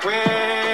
quit.